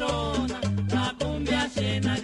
suavezona. La cumbia cienaguera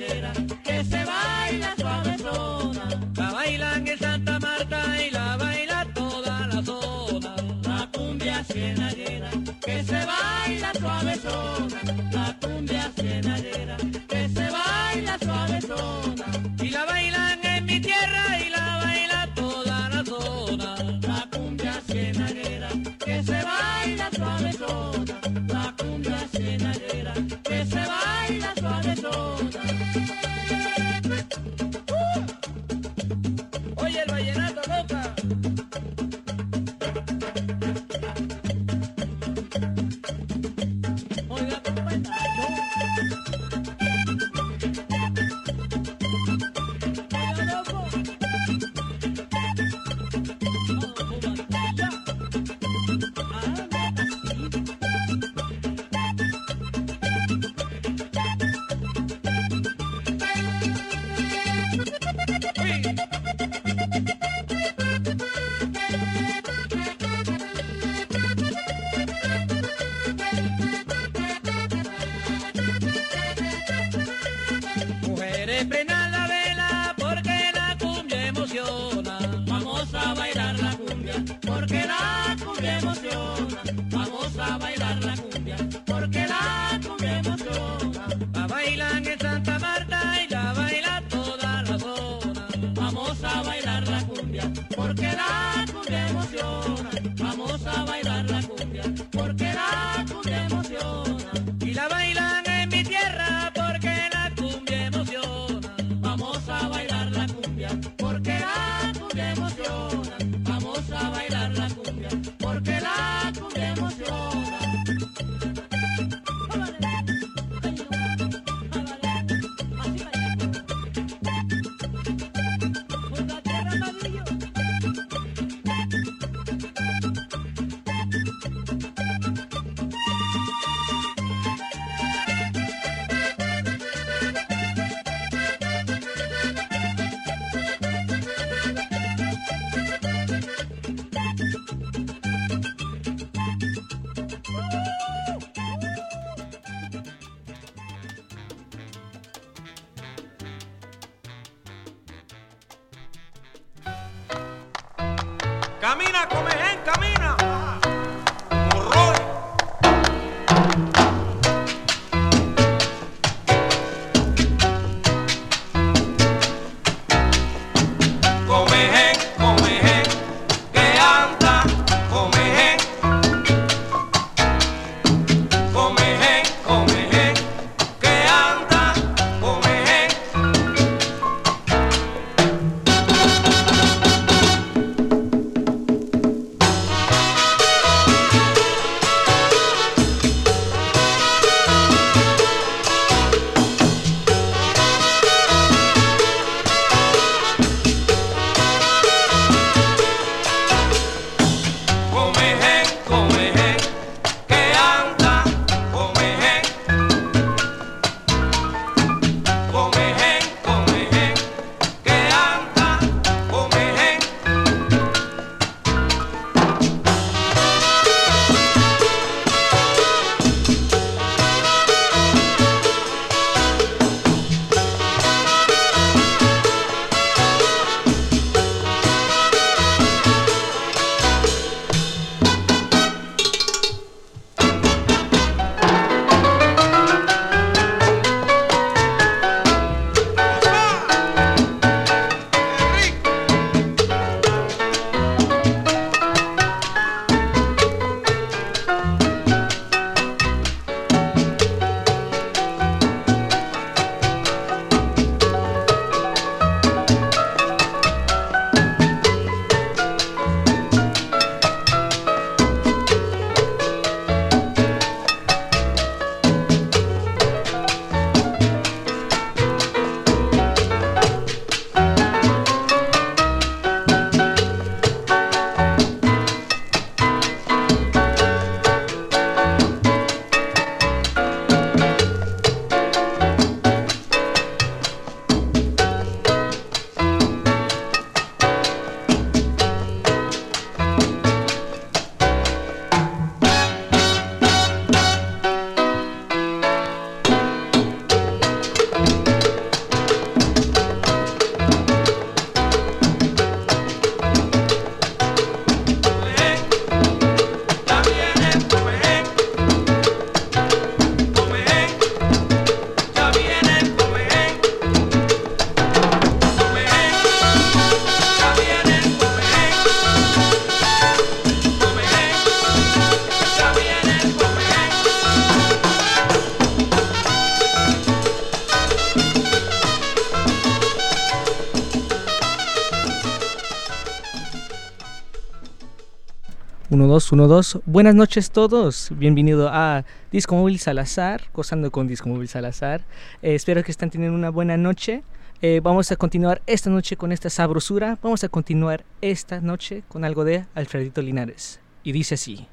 1212. Buenas noches todos. Bienvenido a Disco Móvil Salazar, gozando con Disco Móvil Salazar. Eh, espero que estén teniendo una buena noche. Eh, vamos a continuar esta noche con esta sabrosura. Vamos a continuar esta noche con algo de Alfredito Linares. Y dice así.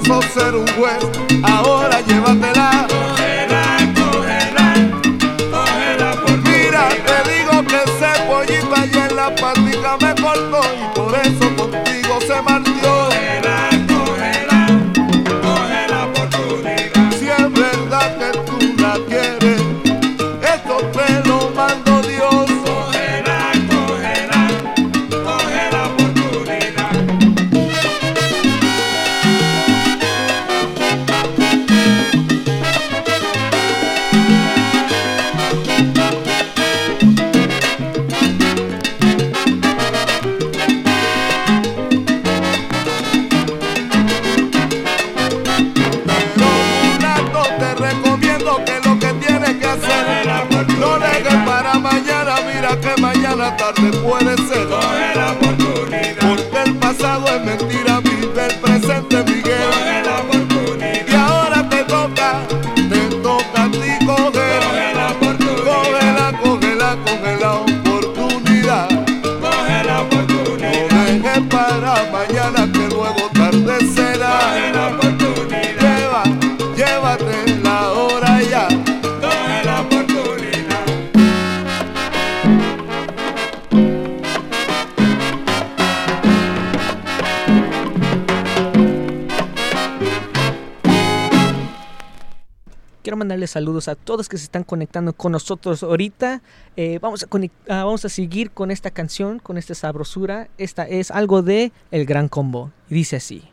esfuerzo ser un juez, ahora llévatela. Cógela, cógela, cógela por Mira, te digo que ese pollito allá en la patica me cortó. saludos a todos que se están conectando con nosotros ahorita. Eh, vamos, a ah, vamos a seguir con esta canción, con esta sabrosura. Esta es algo de El Gran Combo. Dice así.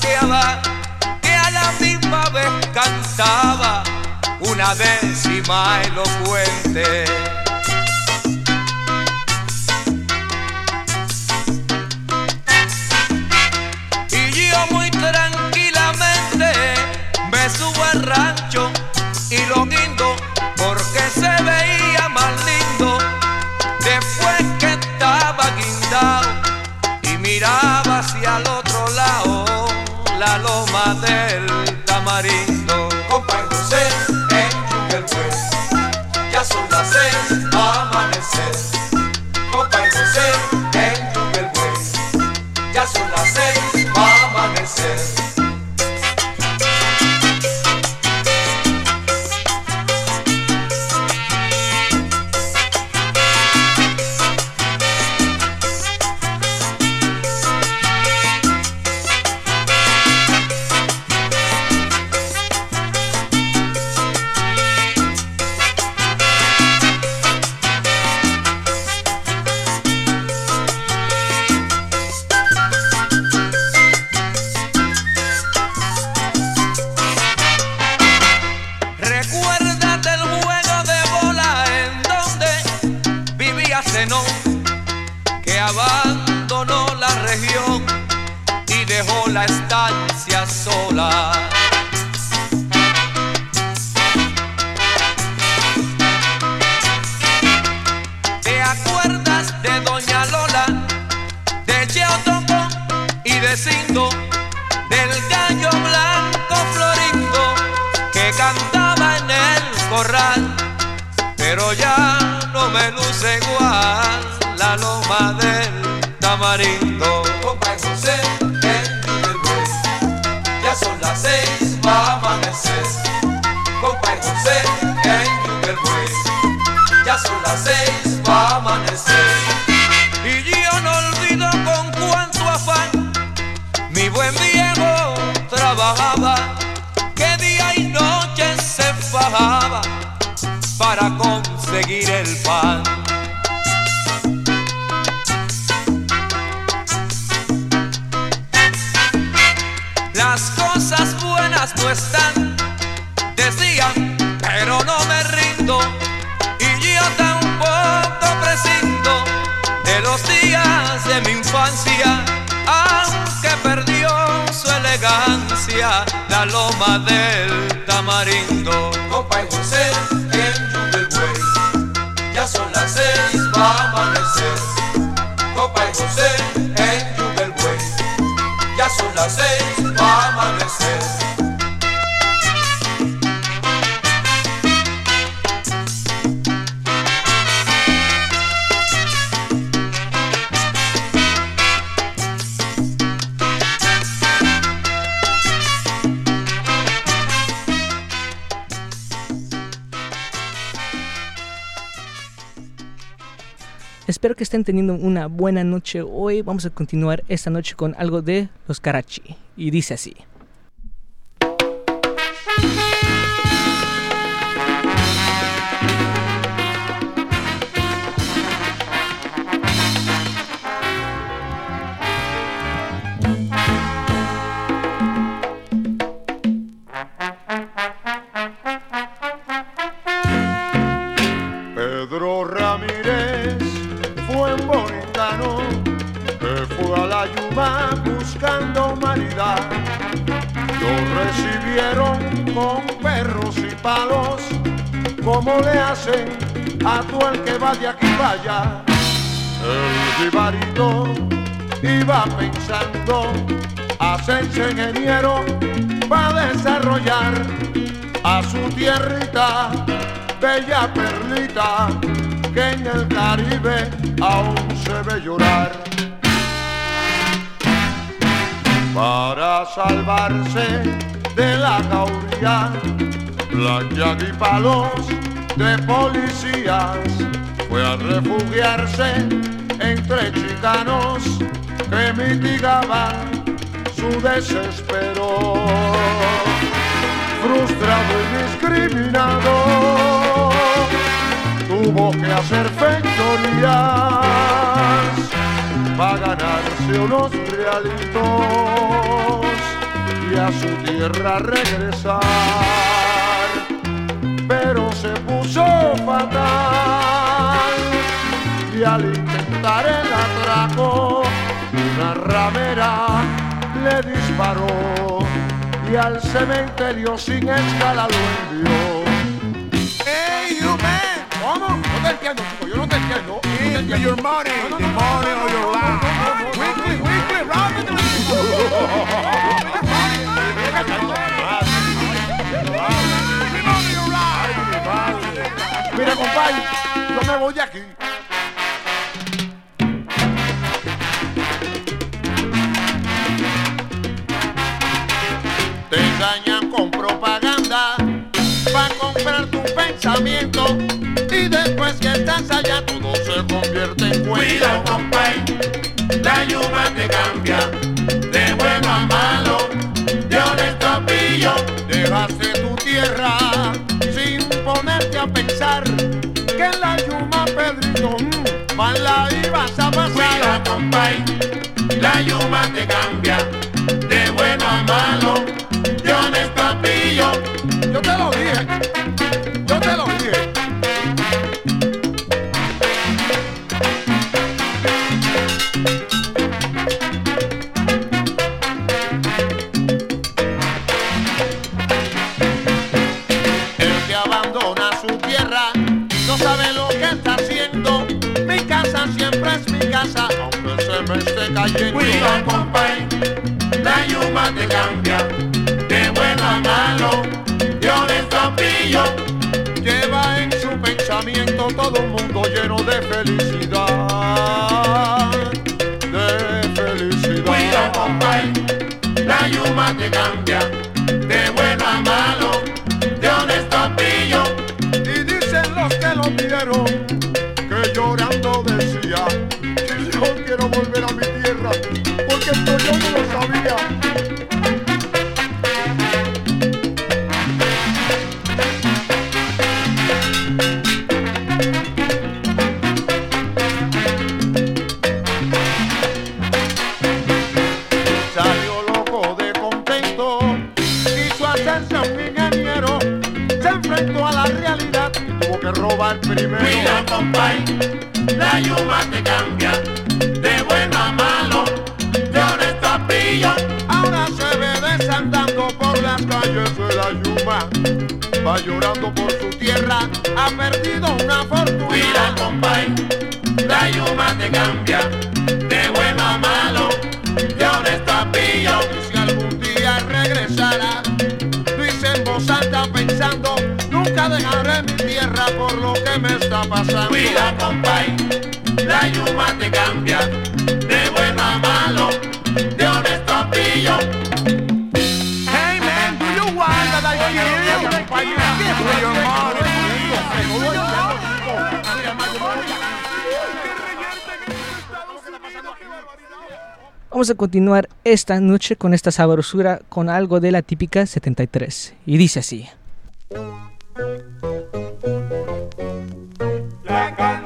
que a la misma vez cantaba una décima elocuente. success. una buena noche hoy. Vamos a continuar esta noche con algo de los Karachi. Y dice así. de aquí para. El jibarito iba pensando hacerse ingeniero para desarrollar a su tierrita, bella perlita, que en el Caribe aún se ve llorar. Para salvarse de la cauría, plancha y de policías fue a refugiarse entre chicanos que mitigaban su desespero. Frustrado y discriminado, tuvo que hacer factorías para ganarse unos realitos y a su tierra regresar. Pero se puso fatal al intentar el atraco, una ramera le disparó y al cementerio sin escala lo envió. Hey, you man. ¿Cómo? No te entiendo, chico. Yo no te entiendo. Give me your money. The money or your life. Weekly, weekly, round Mira, compadre, yo me voy de aquí. Estás allá todo se convierte en. Cuidado, compay, la yuma te cambia de bueno a malo, de honesto a pillo. Dejaste tu tierra sin ponerte a pensar que la yuma Pedrito mm, mal la ibas a Cuidado, pasar. compay, la yuma te cambia todo un mundo lleno de felicidad. De felicidad. Cuidado, compay, la yuma te cambia robar primero. Cuidado, compay, la yuma te cambia de bueno a malo, de honesto a pillo. Ahora se ve desandando por las calles de la Yuma, va llorando por su tierra, ha perdido una fortuna. Cuidado, compay, la yuma te cambia de bueno a malo, de honesto a pillo. Y si algún día regresara, dice en voz alta pensando, nunca dejaré mi tierra por lo que me está pasando. Cuida, compay, la yuma te cambia de bueno a malo, de honesto a pillo. Hey man, do you want that I kill you? Give me your money. Vamos a continuar esta noche con esta sabrosura con algo de la típica 73. Y dice así.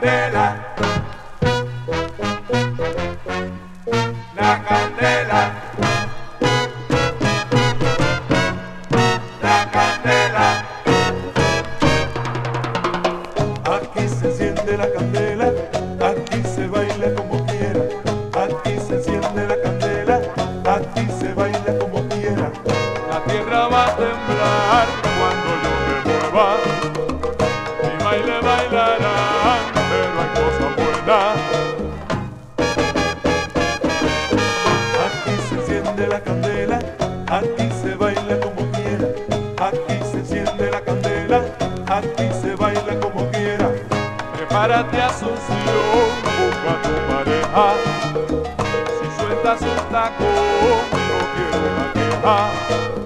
La Prepárate Asunción, busca tu pareja. Si sueltas un taco, no quiero la queja.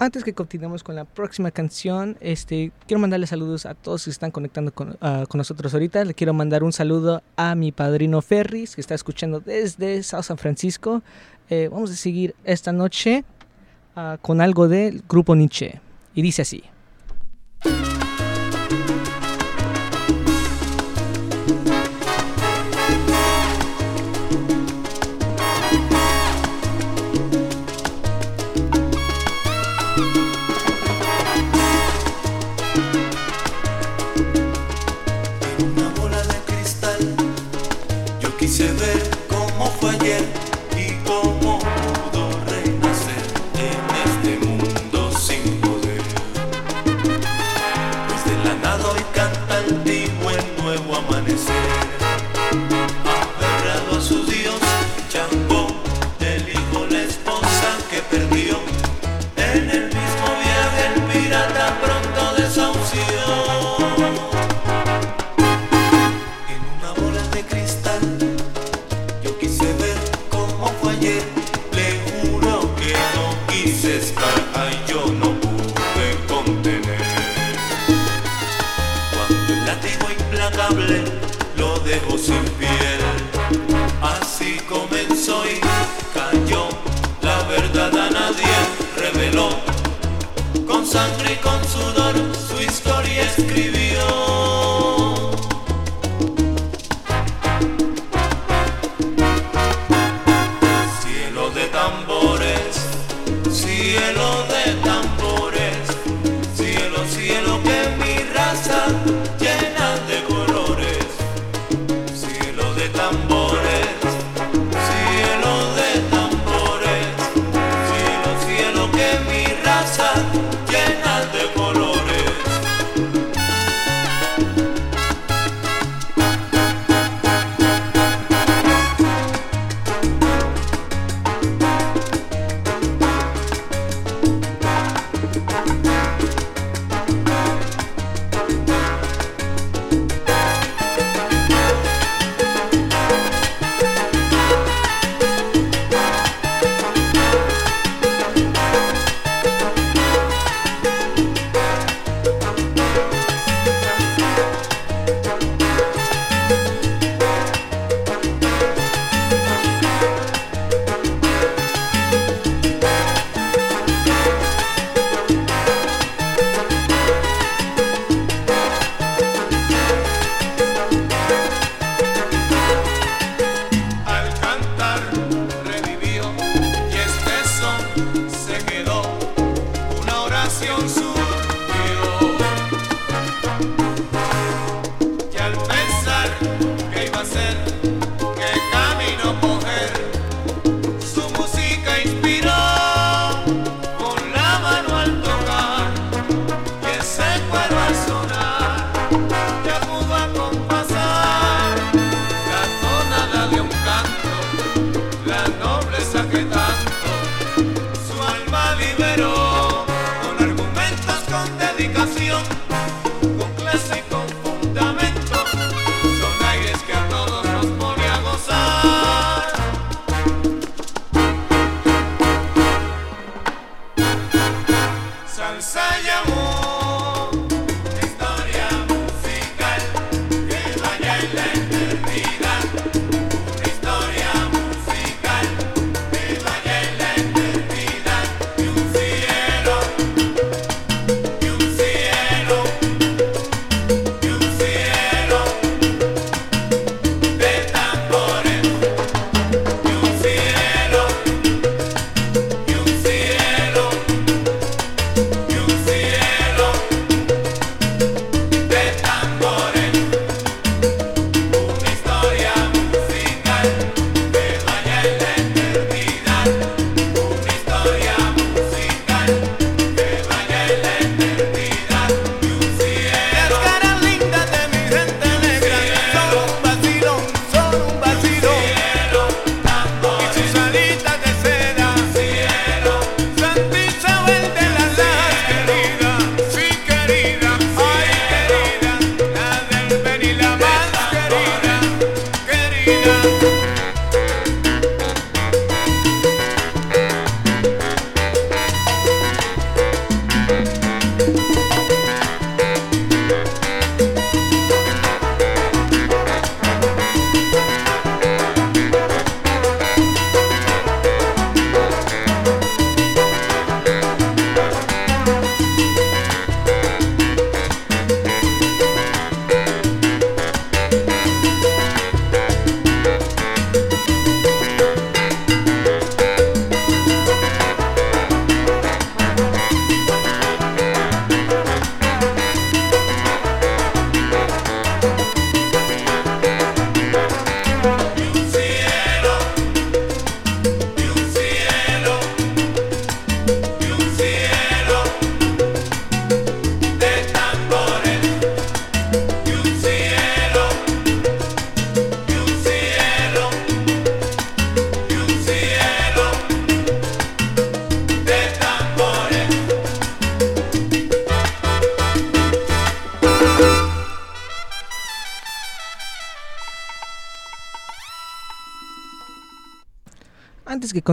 antes que continuemos con la próxima canción, este, quiero mandarle saludos a todos que están conectando con, ah, con, nosotros ahorita. Le quiero mandar un saludo a mi padrino Ferris, que está escuchando desde South San Francisco. Eh, vamos a seguir esta noche ah, con algo del grupo Nietzsche. Y dice así.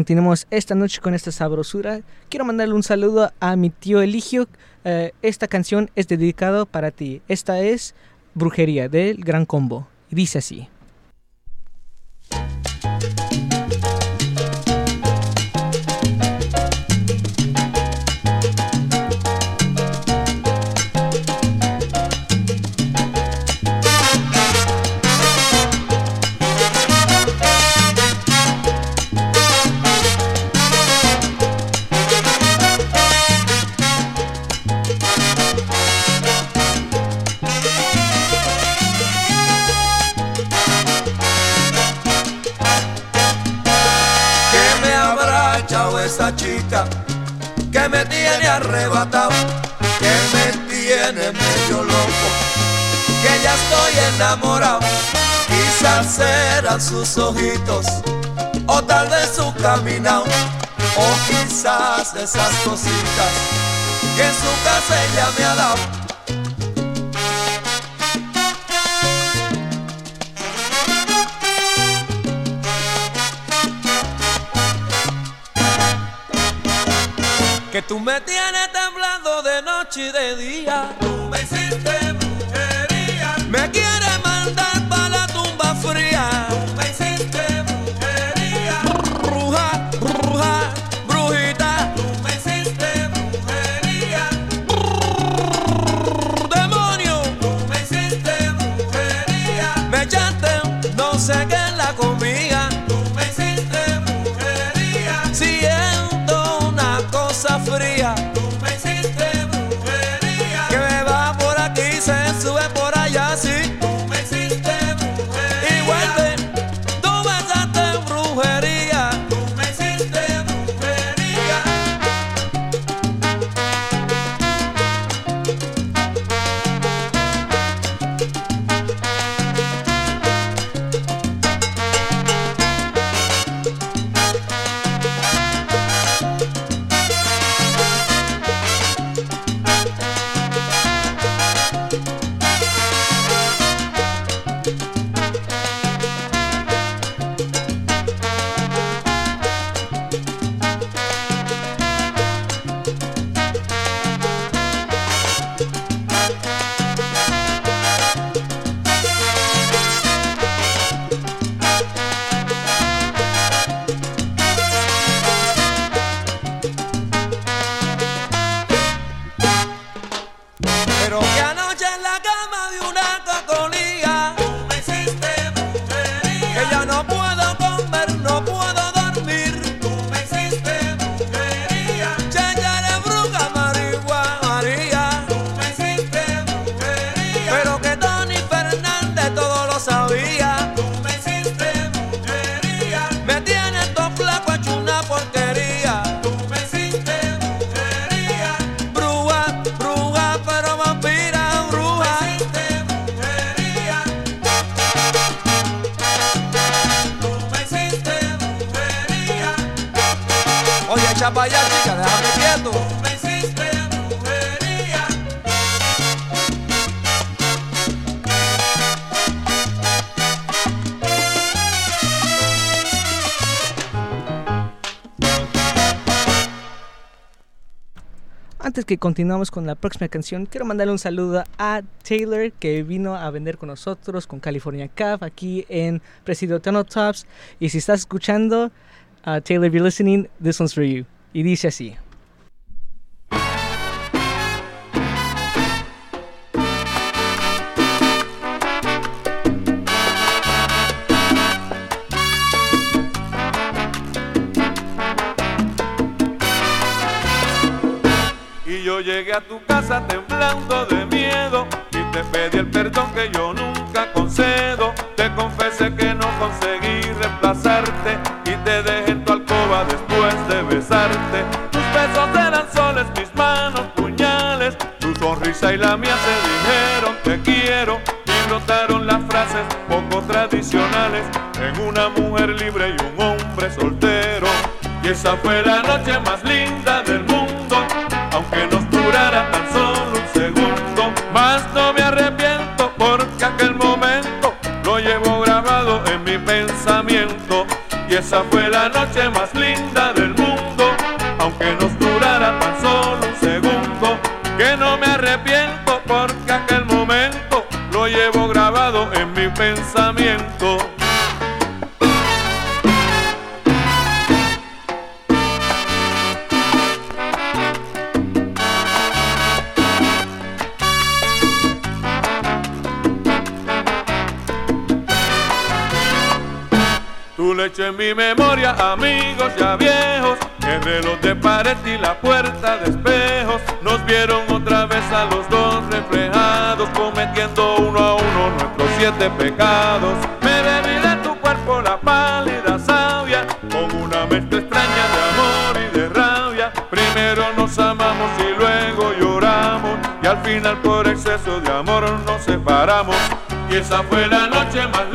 Continuemos esta noche con esta sabrosura, quiero mandarle un saludo a mi tío Eligio. Eh, esta canción es dedicada para ti. Esta es Brujería del Gran Combo. Dice así. Que tú me tienes temblando de noche y de día. Tú me hiciste brujería. Me quieres mandar para la tumba fría. Que continuamos con la próxima canción, quiero mandarle un saludo a Taylor que vino a vender con nosotros con California Caf aquí en Presidio Tops. Y si estás escuchando, uh, Taylor, if you're listening, this one's for you. Y dice así. A tu casa temblando de miedo y te pedí el perdón que yo nunca concedo. Te confesé que no conseguí reemplazarte y te dejé en tu alcoba después de besarte. Tus besos eran soles, mis manos puñales. Tu sonrisa y la mía se dijeron te quiero y brotaron las frases poco tradicionales en una mujer libre y un hombre soltero. Y esa fue la noche más linda Y esa fue la noche más linda del mundo, aunque nos durara tan solo un segundo, que no me arrepiento porque aquel momento lo llevo grabado en mi pensamiento. mi memoria amigos ya viejos, el reloj de pared y la puerta de espejos nos vieron otra vez a los dos reflejados, cometiendo uno a uno nuestros siete pecados. Me bebí de tu cuerpo la pálida savia, con una mezcla extraña de amor y de rabia. Primero nos amamos y luego lloramos, y al final por exceso de amor nos separamos. Y esa fue la noche más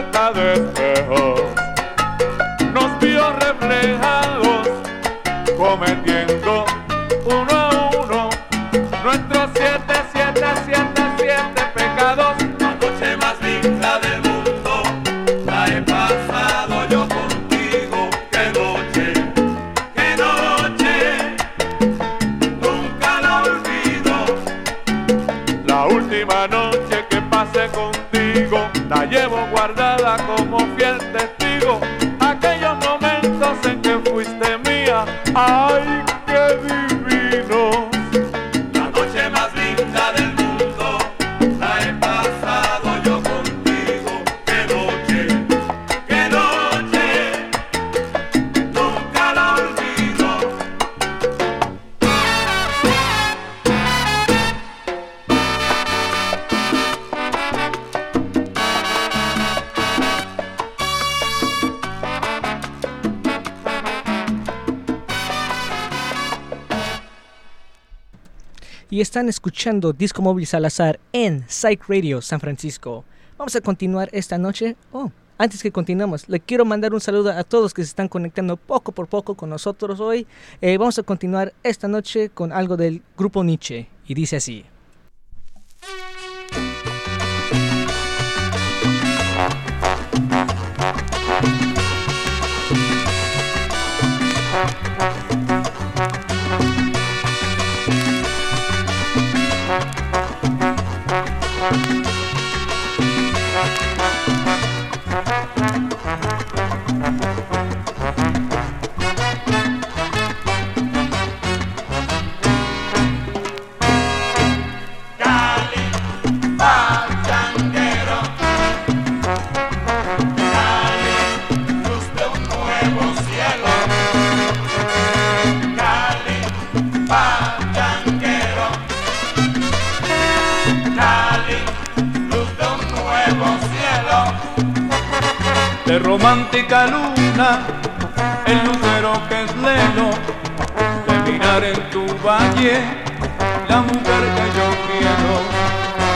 al cabecejo Están escuchando Disco Móvil Salazar en Psych Radio San Francisco. Vamos a continuar esta noche. Oh, antes que continuemos, le quiero mandar un saludo a todos que se están conectando poco por poco con nosotros hoy. Eh, vamos a continuar esta noche con algo del grupo Nietzsche y dice así. Romántica luna, el lucero que es lelo, de mirar en tu valle la mujer que yo quiero.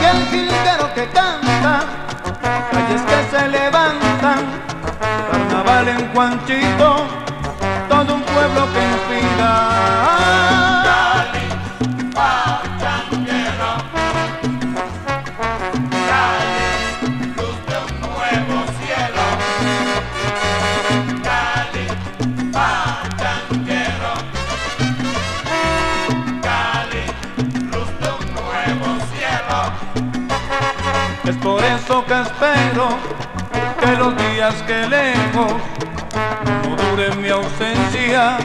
Y el jilguero que canta, calles que se levantan, carnaval en Juanchito, todo un pueblo que inspira. Que espero que los días que lejos no dure mi ausencia.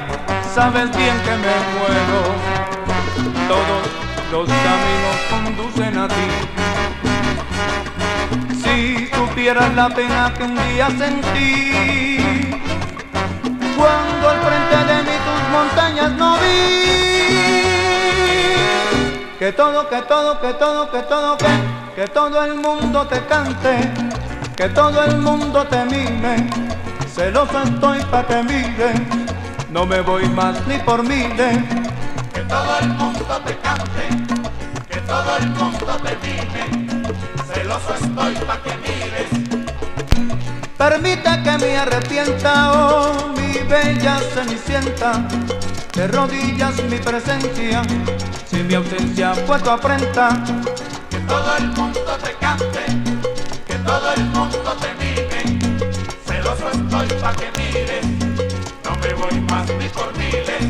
Sabes bien que me muero. Todos los caminos conducen a ti. Si supieras la pena que un día sentí, cuando al frente de mí tus montañas no vi. Que todo, que todo, que todo, que todo, que, que todo el mundo te cante, que todo el mundo te mime. Celoso estoy pa' que mire, no me voy más ni por miles. Que todo el mundo te cante, que todo el mundo te mime. Celoso estoy pa' que mires. Permita que me arrepienta, oh mi bella cenicienta, de rodillas mi presencia, si mi ausencia fue tu afrenta. Que todo el mundo te cante, que todo el mundo te mime. Celoso estoy pa' que mires. No me voy más ni por miles.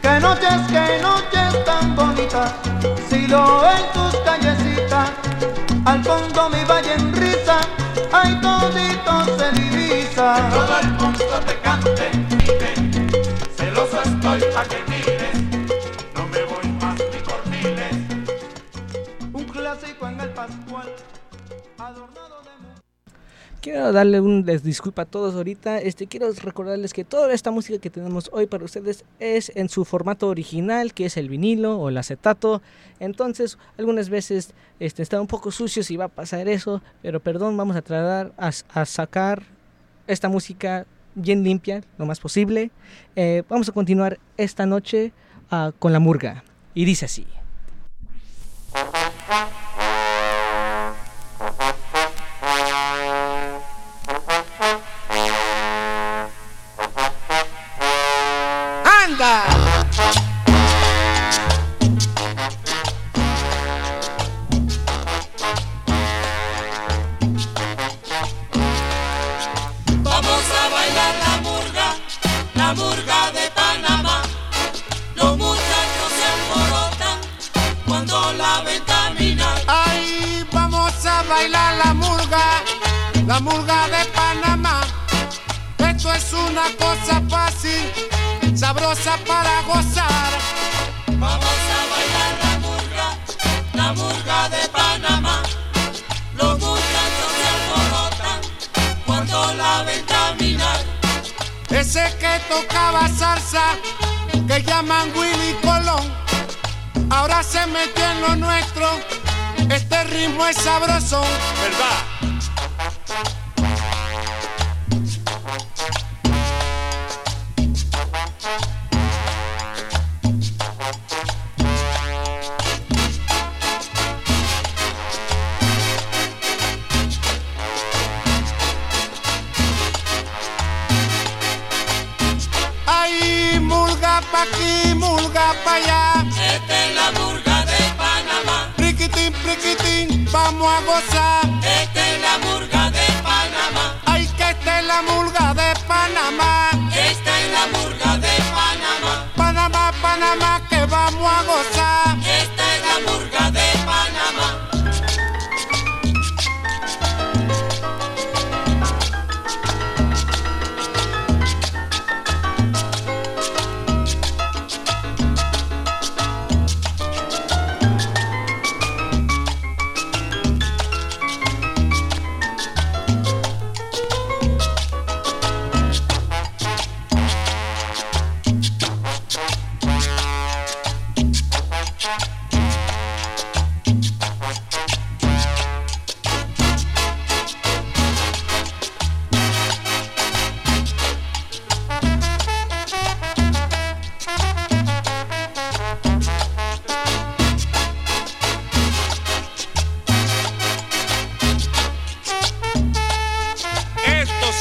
Que noches, que noches tan bonitas, si lo en tus callecitas, al fondo mi valle en risa, ay todito se divisa. Todo el mundo te Quiero darle un disculpa a todos ahorita. Este quiero recordarles que toda esta música que tenemos hoy para ustedes es en su formato original, que es el vinilo o el acetato. Entonces, algunas veces este está un poco sucio si va a pasar eso, pero perdón, vamos a tratar a sacar esta música bien limpia lo más posible. Eh, vamos a continuar esta noche ah, con la murga y dice así.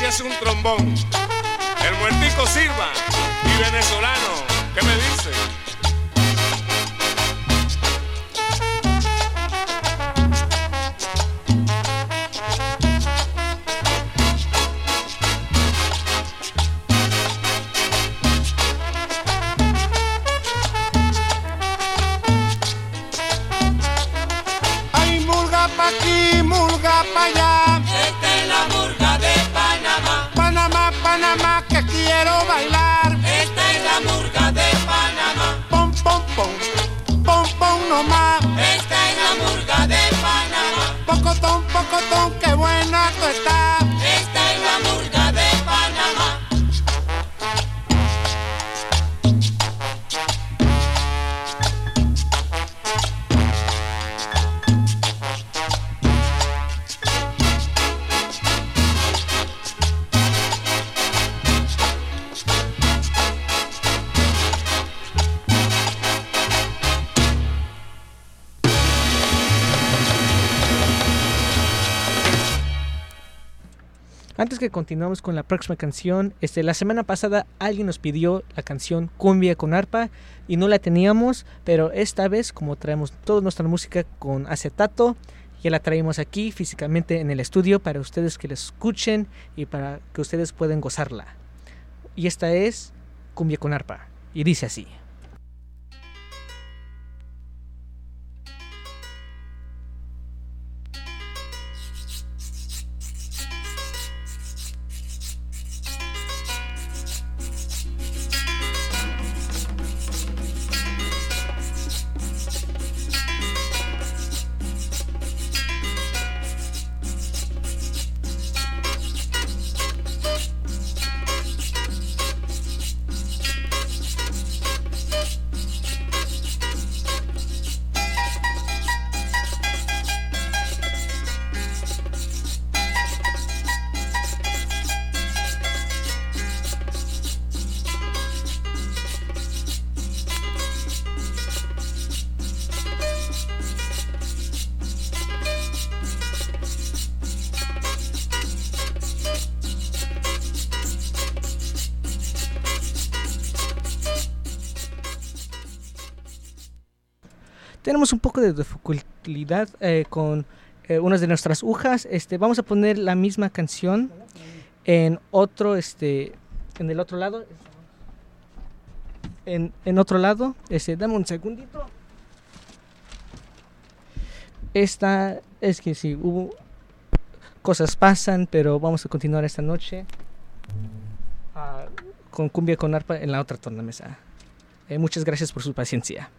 Es un trombón. El muertico Silva y venezolano. ¿Qué me dice? Pocotón, Antes que continuemos con la próxima canción, este, la semana pasada alguien nos pidió la canción Cumbia con arpa y no la teníamos, pero esta vez como traemos toda nuestra música con acetato, ya la traemos aquí físicamente en el estudio para ustedes que la escuchen y para que ustedes puedan gozarla. Y esta es Cumbia con arpa y dice así. De dificultad eh, con eh, unas de nuestras hojas. Este, vamos a poner la misma canción en otro, este, en el otro lado. En, en otro lado, este, dame un segundito. Esta es que sí, hubo cosas pasan, pero vamos a continuar esta noche ah, con cumbia con arpa en la otra tornamesa. Eh, muchas gracias por su paciencia.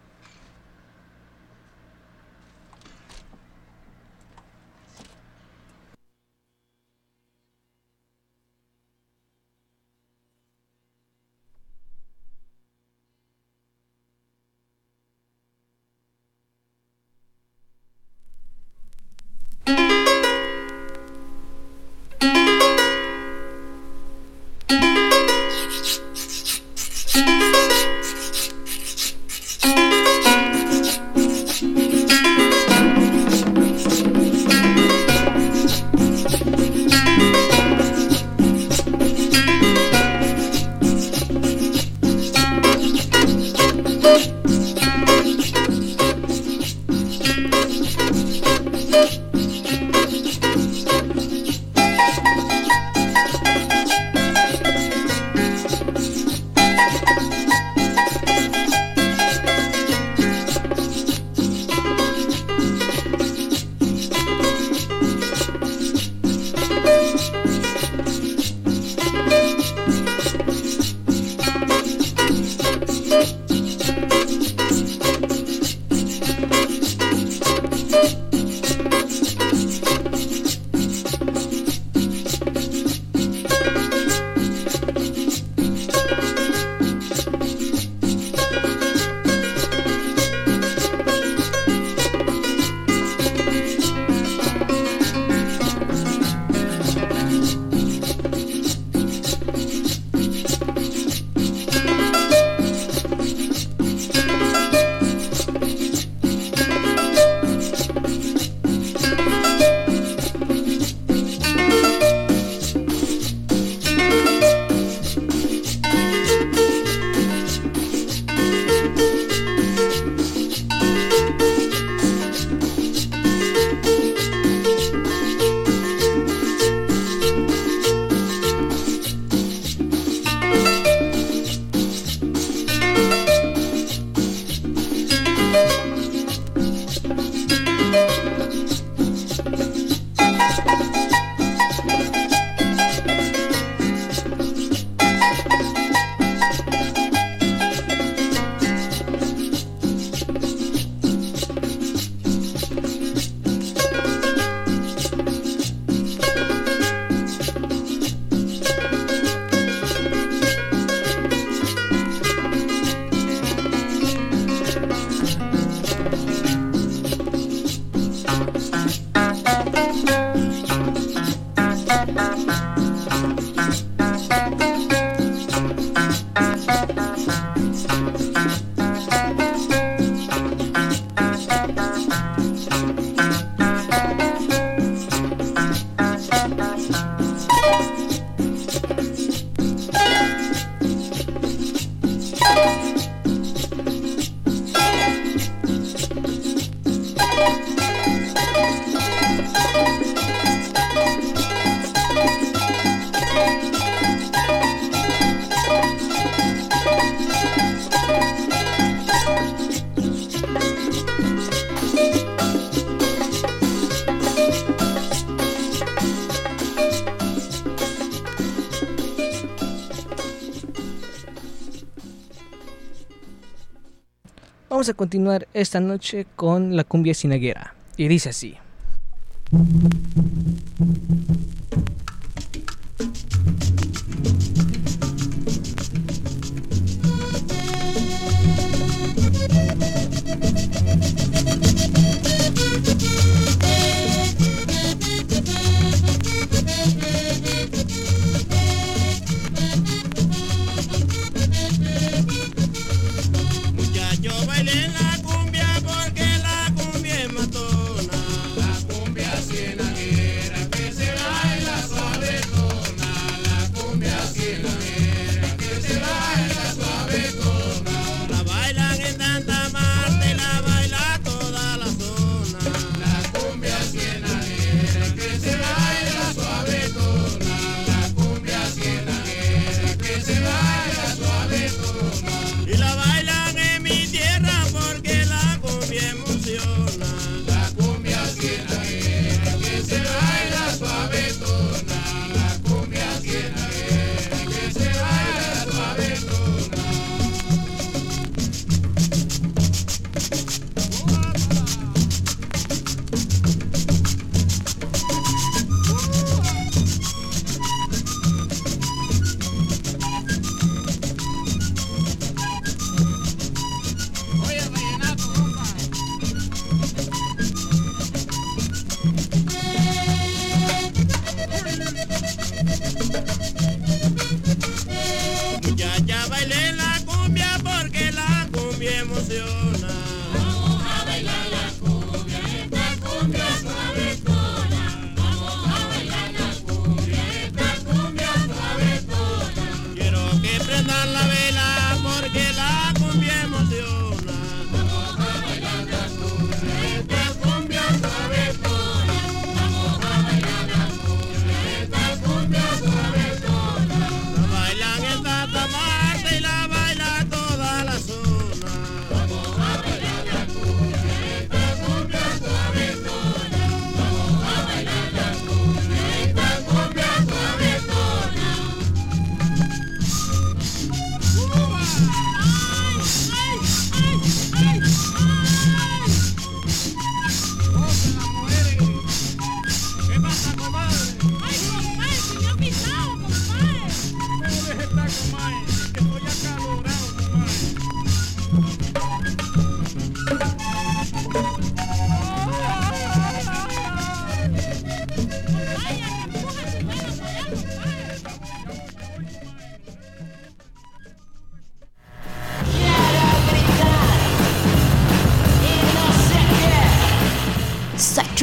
Vamos a continuar esta noche con la cumbia sinaguera. Y dice así.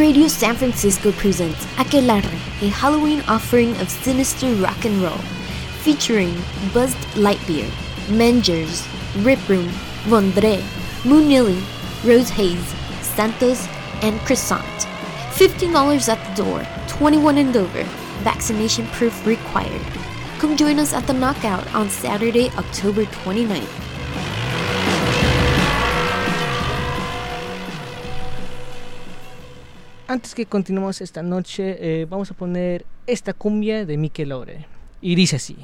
Radio San Francisco presents Aquelarre, a Halloween offering of sinister rock and roll, featuring Buzzed Lightbeer, Mengers, Rip Room, Vondre, Moonilly, Rose Haze, Santos, and Croissant. $15 at the door, 21 and over, vaccination proof required. Come join us at the Knockout on Saturday, October 29th. Antes que continuemos esta noche, eh, vamos a poner esta cumbia de Mikel Ore. Y dice así.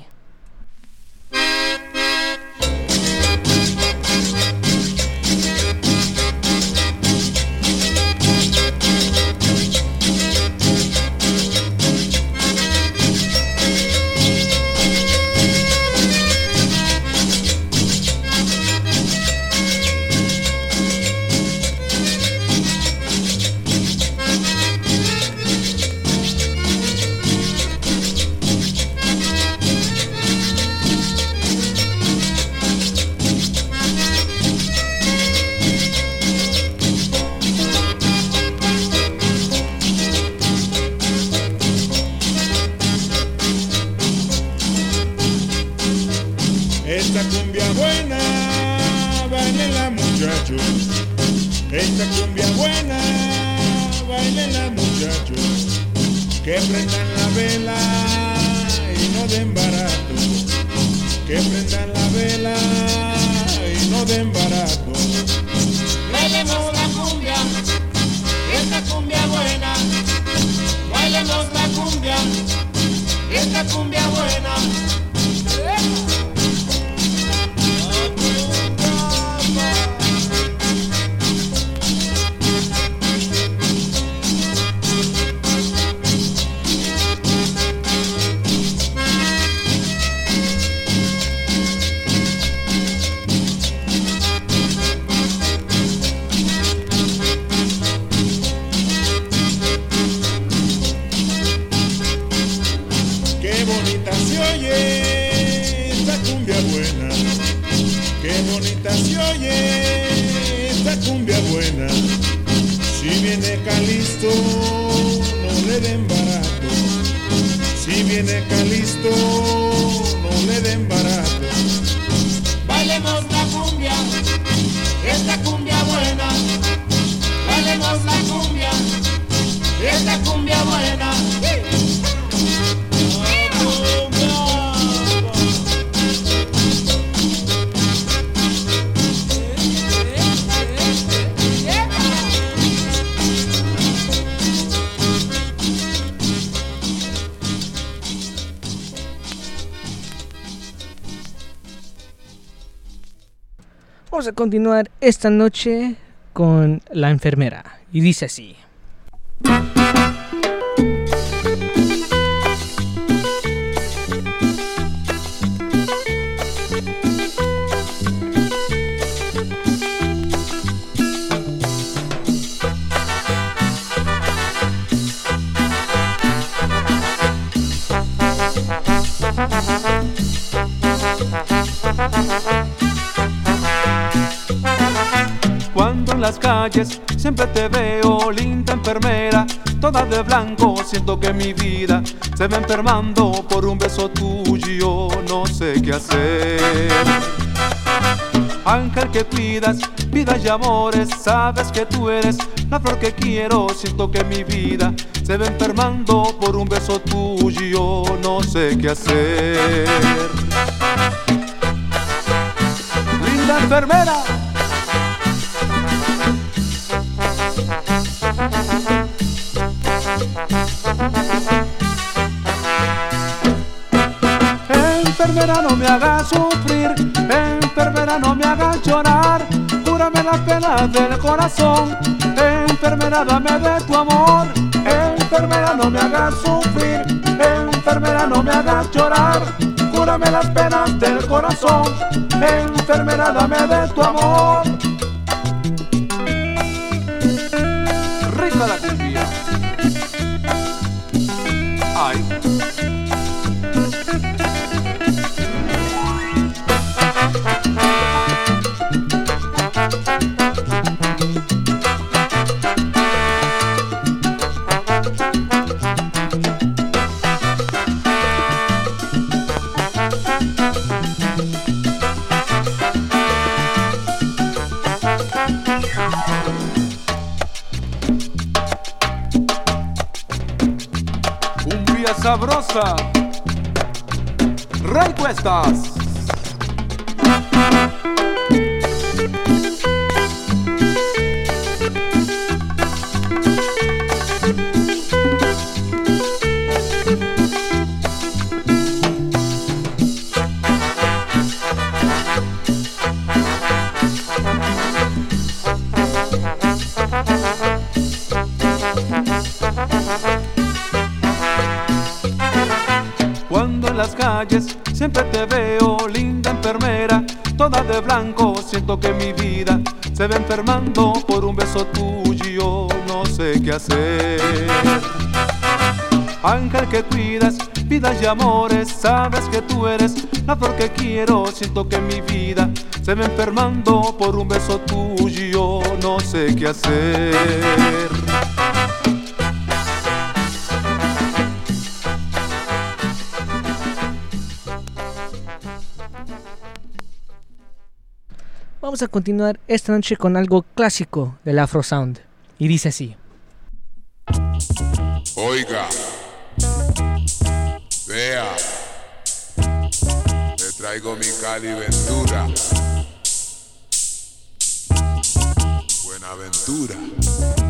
Esta cumbia buena, bailenla muchachos. Esta cumbia buena, bailenla muchachos. Que prendan la vela y no den barato. Que prendan la vela y no den barato. Bailemos la cumbia, esta cumbia buena. Bailemos la cumbia, esta cumbia buena. Continuar esta noche con la enfermera. Y dice así. Las calles siempre te veo, linda enfermera, toda de blanco, siento que mi vida se va enfermando por un beso tuyo, no sé qué hacer. Ángel que cuidas, vida y amores, sabes que tú eres la flor que quiero, siento que mi vida se va enfermando por un beso tuyo, no sé qué hacer. Linda enfermera. Enfermera no me hagas sufrir, enfermera no me hagas llorar, cúrame las penas del corazón, enfermera dame de tu amor, enfermera no me hagas sufrir, enfermera no me hagas llorar, cúrame las penas del corazón, enfermera dame de tu amor. Sabrosa. Rey Cuestas. Ángel que cuidas, vidas y amores, sabes que tú eres la flor que quiero, siento que mi vida se va enfermando por un beso tuyo, no sé qué hacer. Vamos a continuar esta noche con algo clásico del Afro Sound. Y dice así. Traigo mi Cali Ventura. Buenaventura.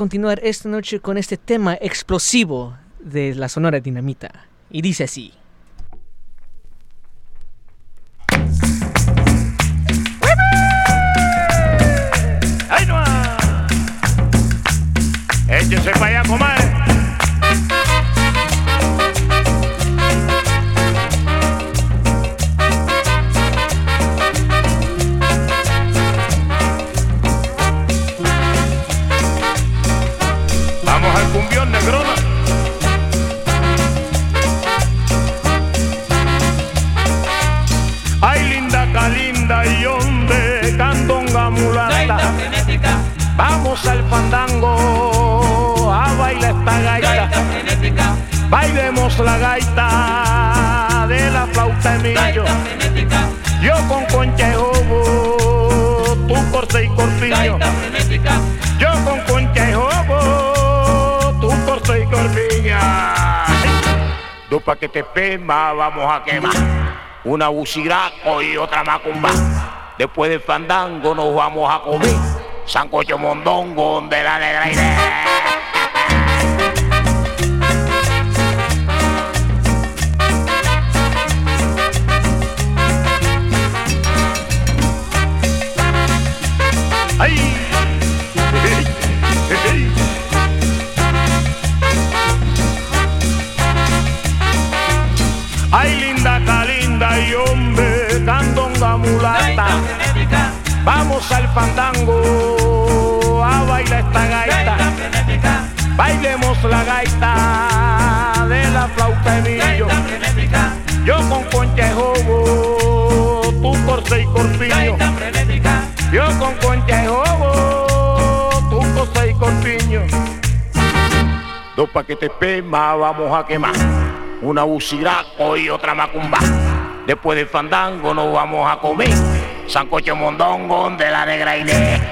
Continuar esta noche con este tema explosivo de la Sonora Dinamita. Y dice así. Dos paquetes pema vamos a quemar. Una buciraco y otra macumba. Después del fandango nos vamos a comer. Sancocho mondongo de la negra idea. Dos paquetes pema vamos a quemar. Una buciraco y otra macumba. Después del fandango nos vamos a comer. Sancocho mondongo de la negra Inés.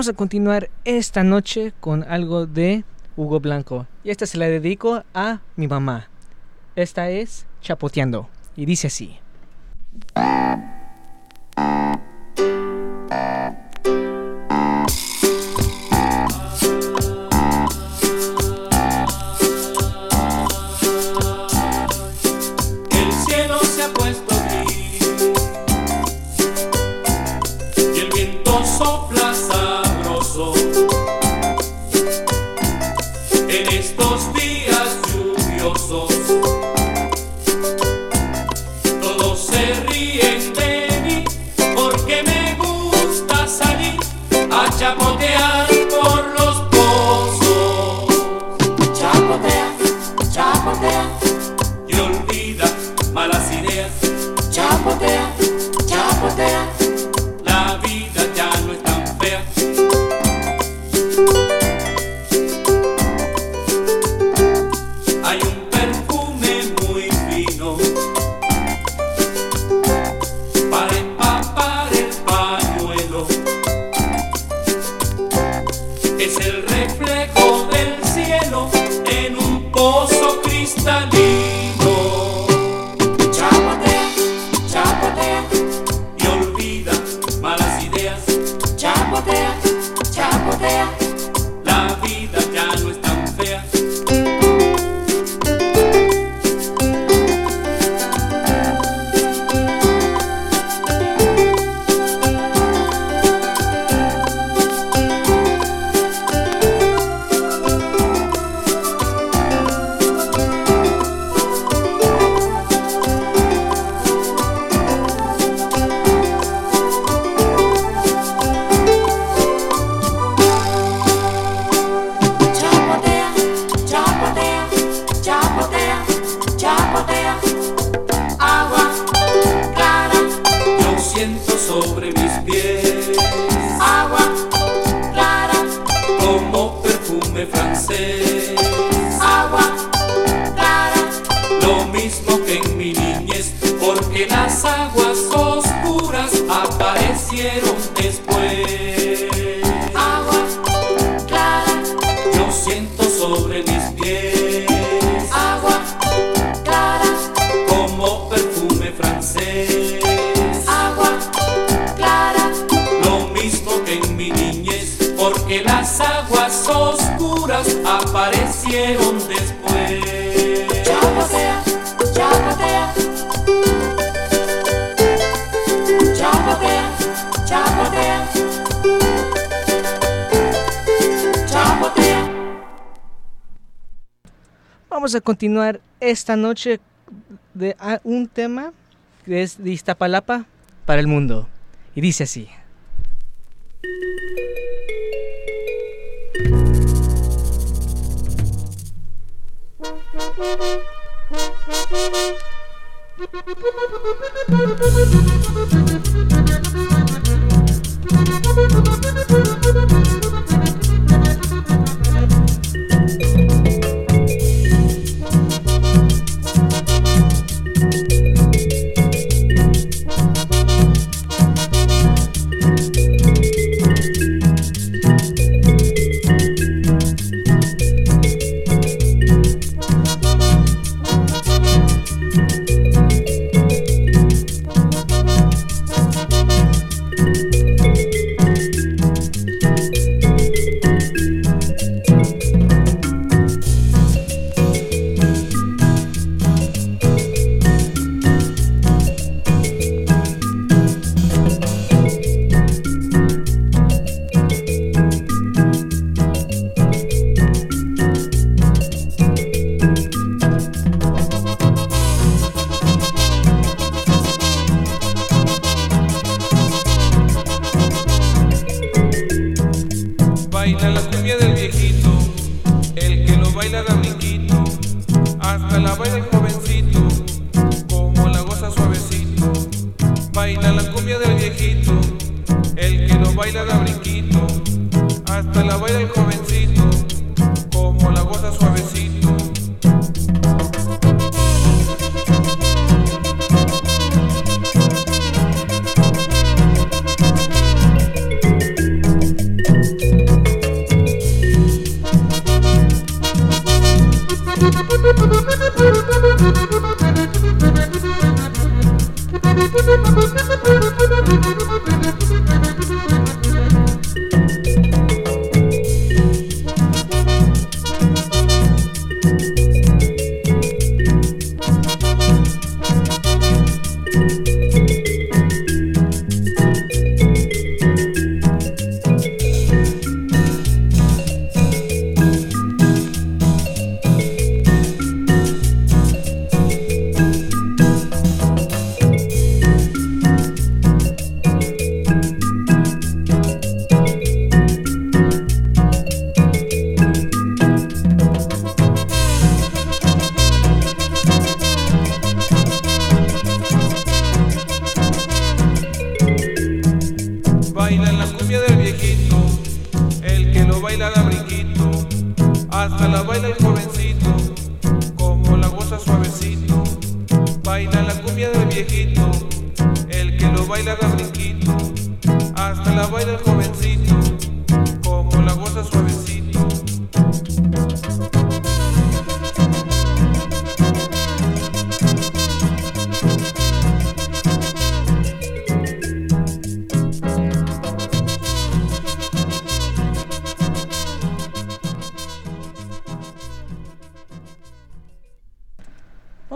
Vamos a continuar esta noche con algo de Hugo Blanco. Y esta se la dedico a mi mamá. Esta es Chapoteando. Y dice así. that francés. Agua clara, lo mismo que en mi niñez, porque las aguas oscuras aparecieron después. Chapatea, chapatea. Chapatea, chapatea. Chapatea. Vamos a continuar esta noche de ah, un tema desde Iztapalapa para el mundo. Y dice así.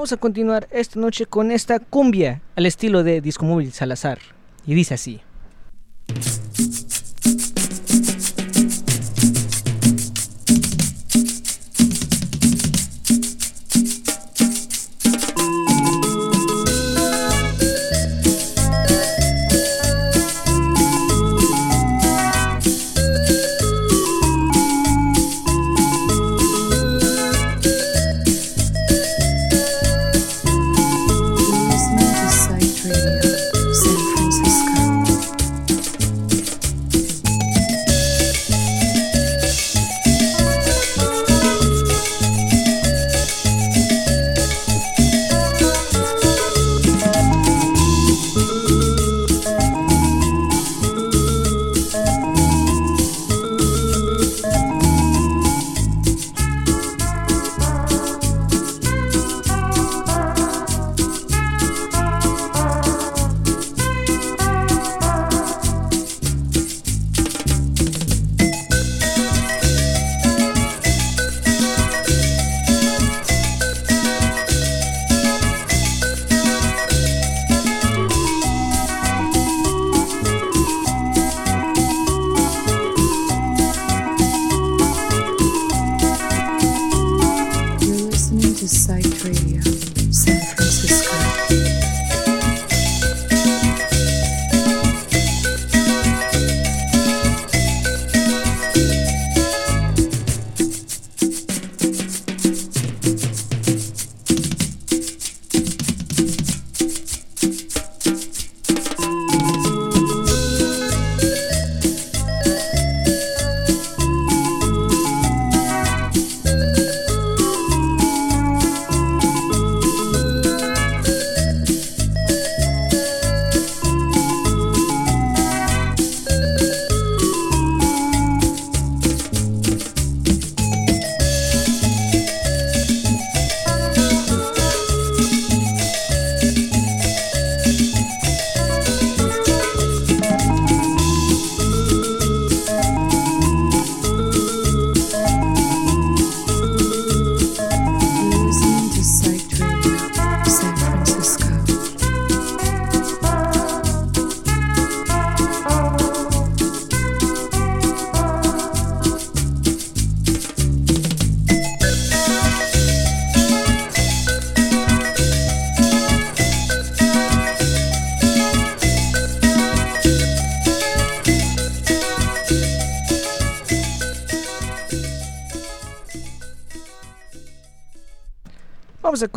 vamos a continuar esta noche con esta cumbia al estilo de disco móvil Salazar. Y dice así.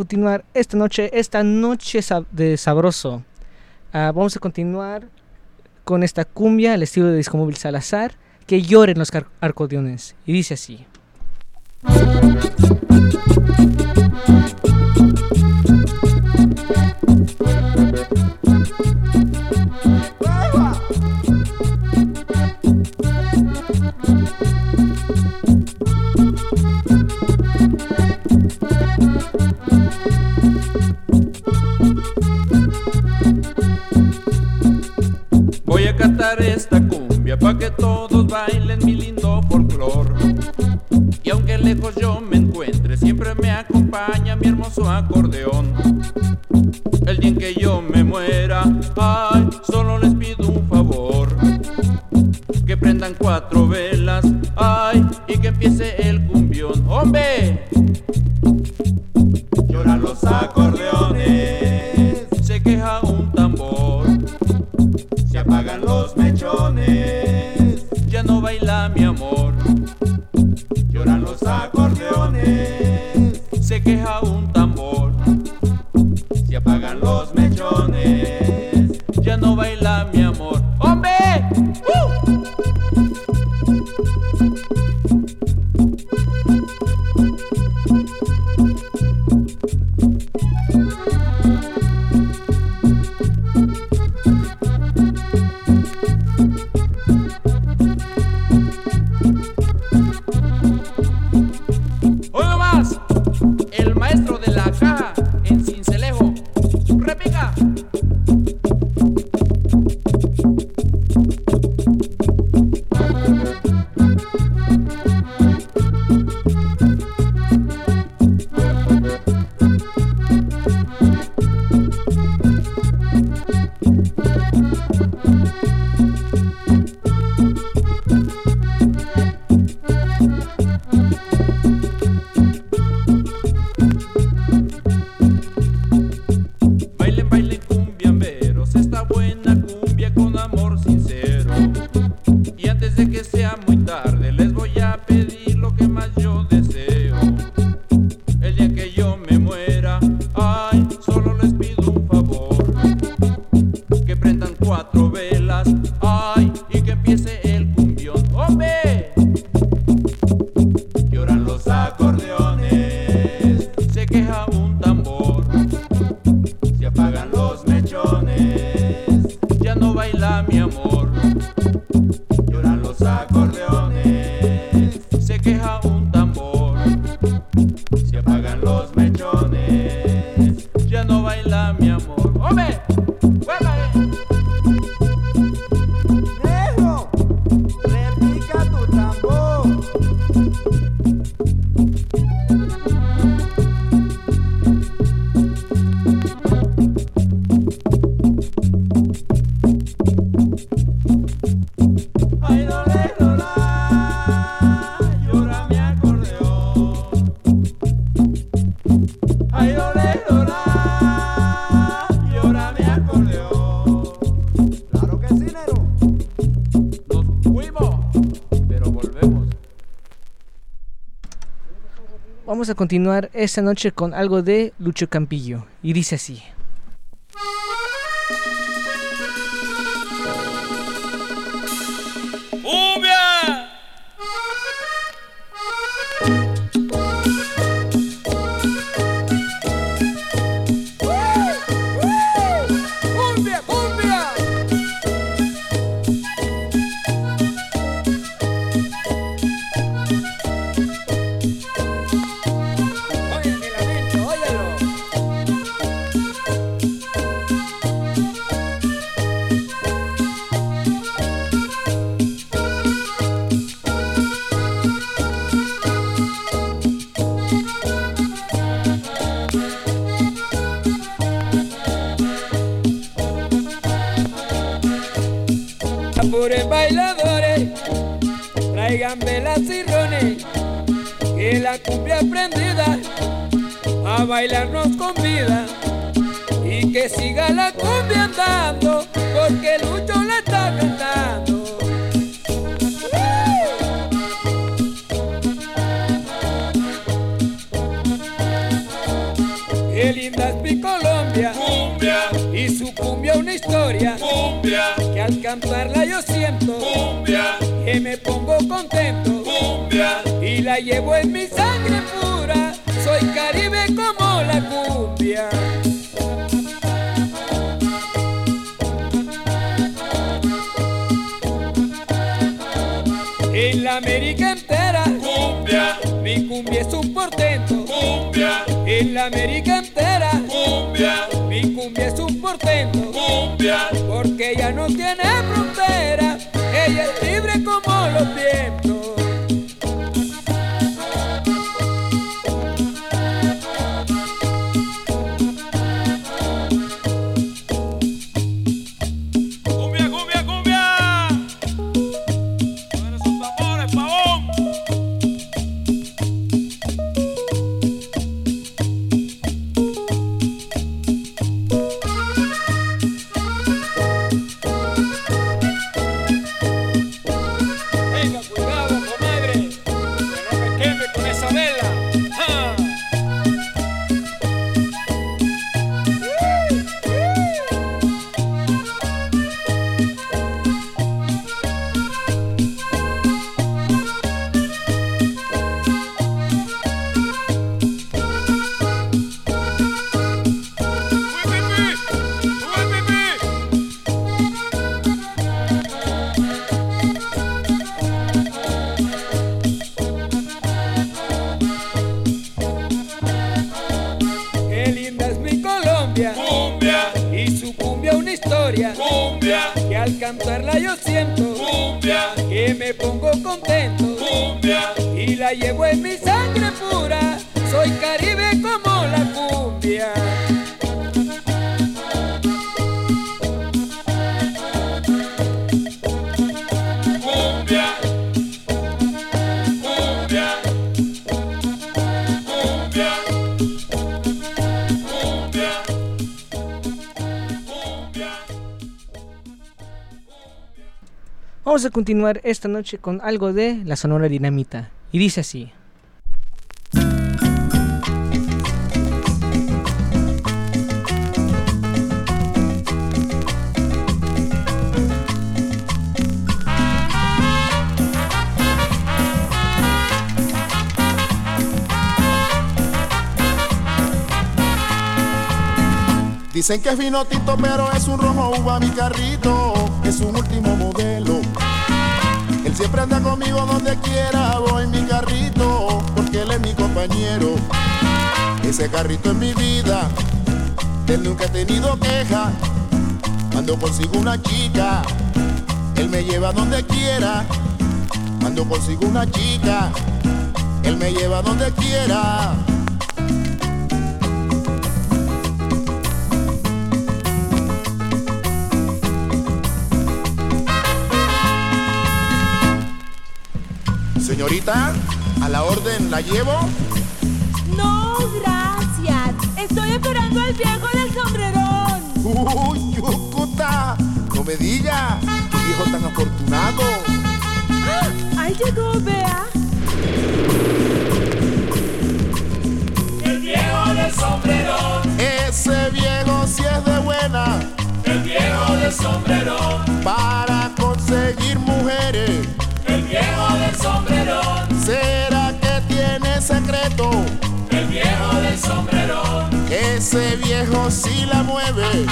Continuar esta noche, esta noche de sabroso. Ah, vamos a continuar con esta cumbia al estilo de Disco Móvil Salazar, que lloren los arcodeones. Y dice así. Esta cumbia pa' que todos bailen mi lindo folclor. Y aunque lejos yo me encuentre, siempre me acompaña mi hermoso acordeón. El día en que yo me muera, ay, solo les pido un favor. Que prendan cuatro velas, ay, y que empiece el cumbión. ¡Hombre! Lloran los acordeones, Vamos a continuar esta noche con algo de Lucho Campillo. Y dice así. Prendida a bailar nos convida. Y que siga la cumbia andando, porque Lucho la está cantando. Cumbia. Y su cumbia una historia. Cumbia. Que al cantarla yo siento. Cumbia. Que me pongo contento. Cumbia. Y la llevo en mi sangre pura. Soy caribe como la cumbia. En la América entera, cumbia, mi cumbia es un portento, cumbia, en la América entera, cumbia, mi cumbia es un portento, cumbia, porque ella no tiene frontera, como continuar esta noche con algo de la Sonora Dinamita. Y dice así. Dicen que es vino tinto, pero es un rojo uva mi carrito, es un último modelo. Siempre anda conmigo donde quiera, voy mi carrito, porque él es mi compañero. Ese carrito es mi vida, él nunca ha tenido queja. Cuando consigo una chica, él me lleva donde quiera. Cuando consigo una chica, él me lleva donde quiera. Señorita, a la orden la llevo. No, gracias. Estoy esperando al viejo del sombrerón. Uy, Yucuta, no me diga, qué viejo tan afortunado. ¡Ah! Ahí llegó, vea. El viejo del sombrerón, Ese viejo si es de buena el viejo del sombrerón, para conseguir mujeres. Del sombrerón. Ese viejo sí la mueve.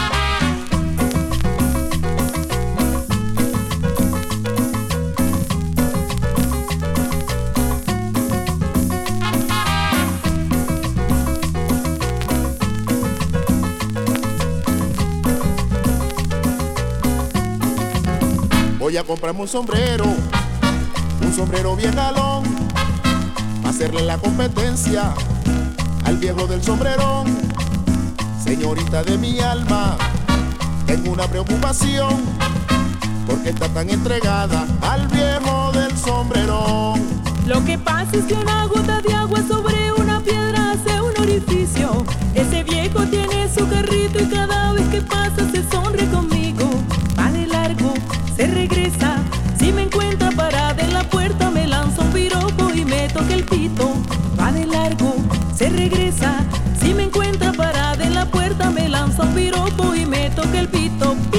Voy a comprarme un sombrero, un sombrero bien galón, hacerle la competencia al viejo del sombrerón. Señorita de mi alma, tengo una preocupación, porque está tan entregada al viejo del sombrerón. Lo que pasa es que una gota de agua sobre una piedra hace un orificio. Ese viejo tiene su carrito y cada vez que pasa the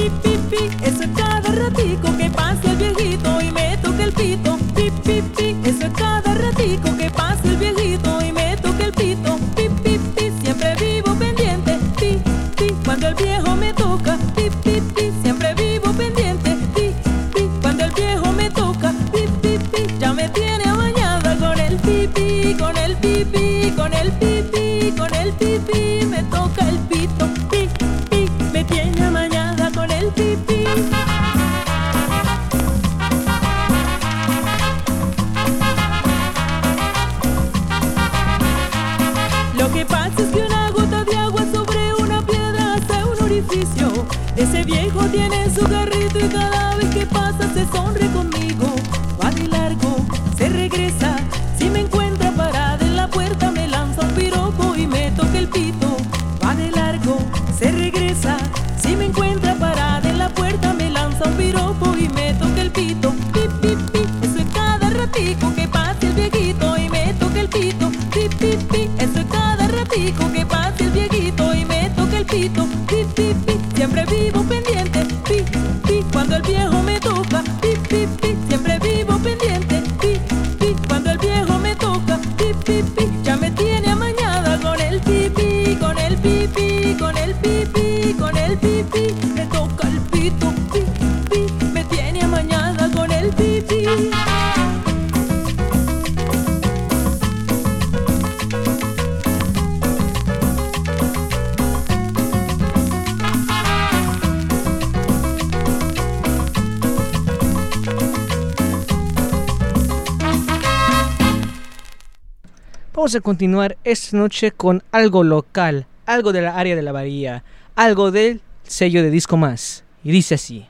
Vamos a continuar esta noche con algo local, algo de la área de la bahía, algo del sello de disco más. Y dice así.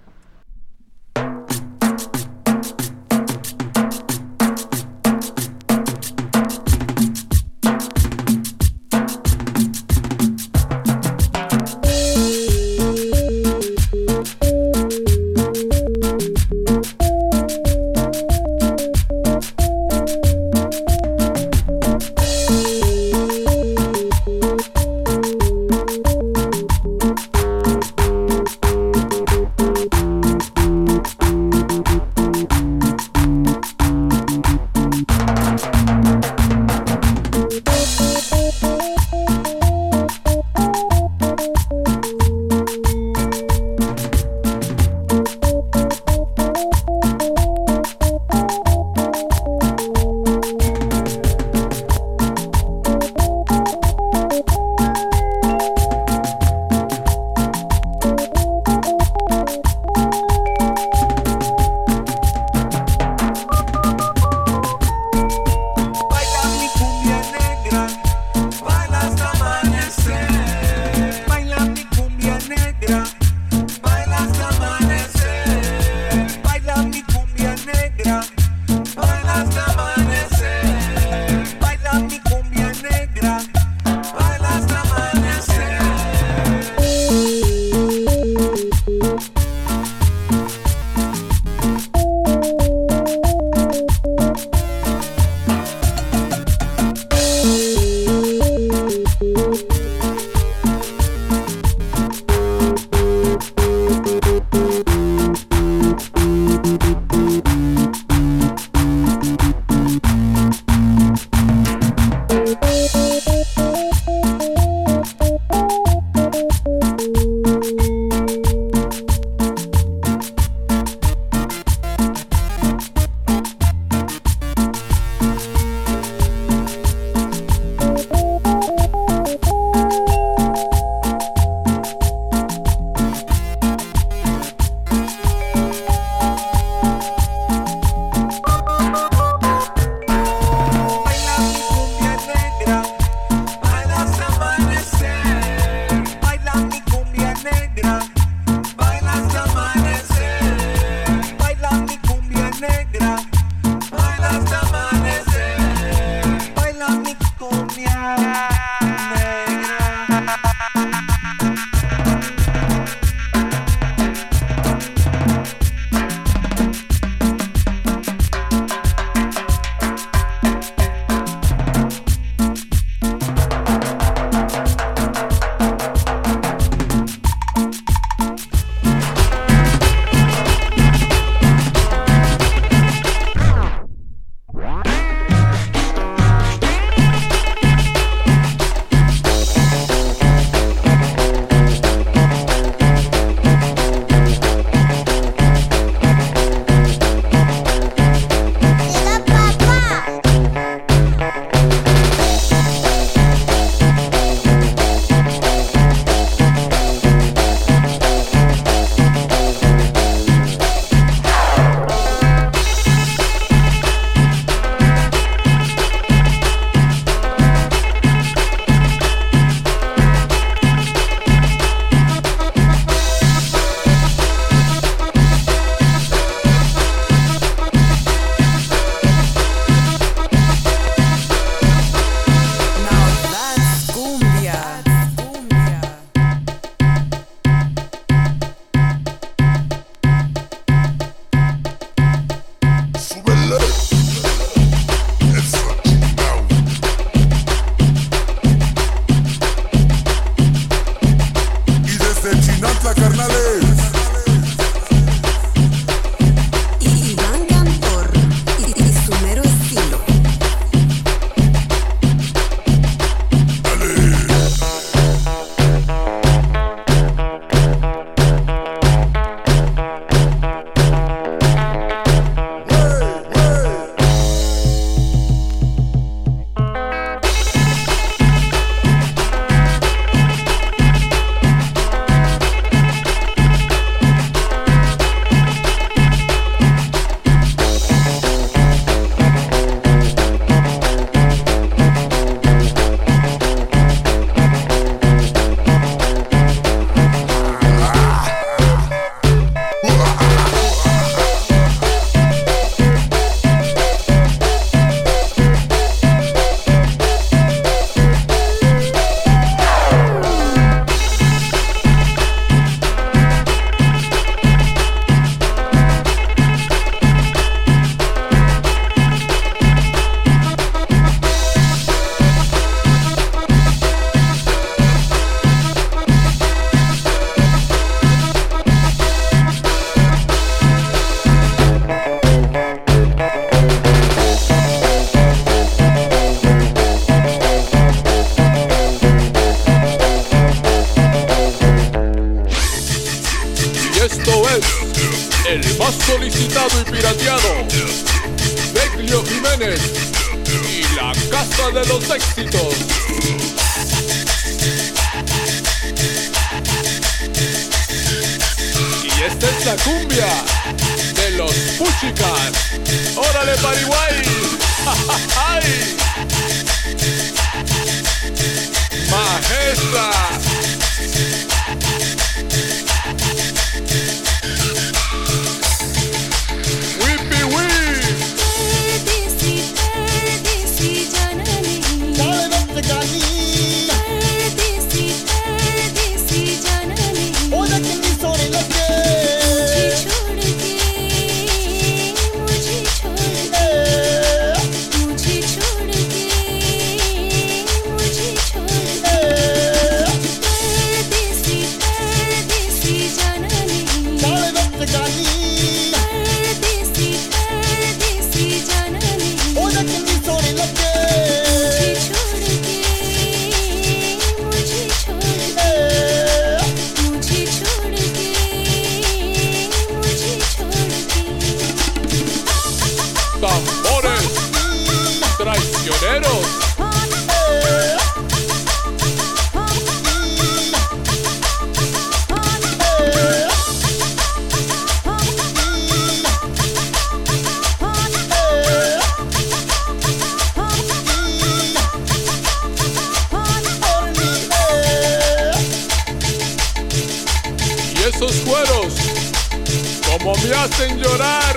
Como me hacen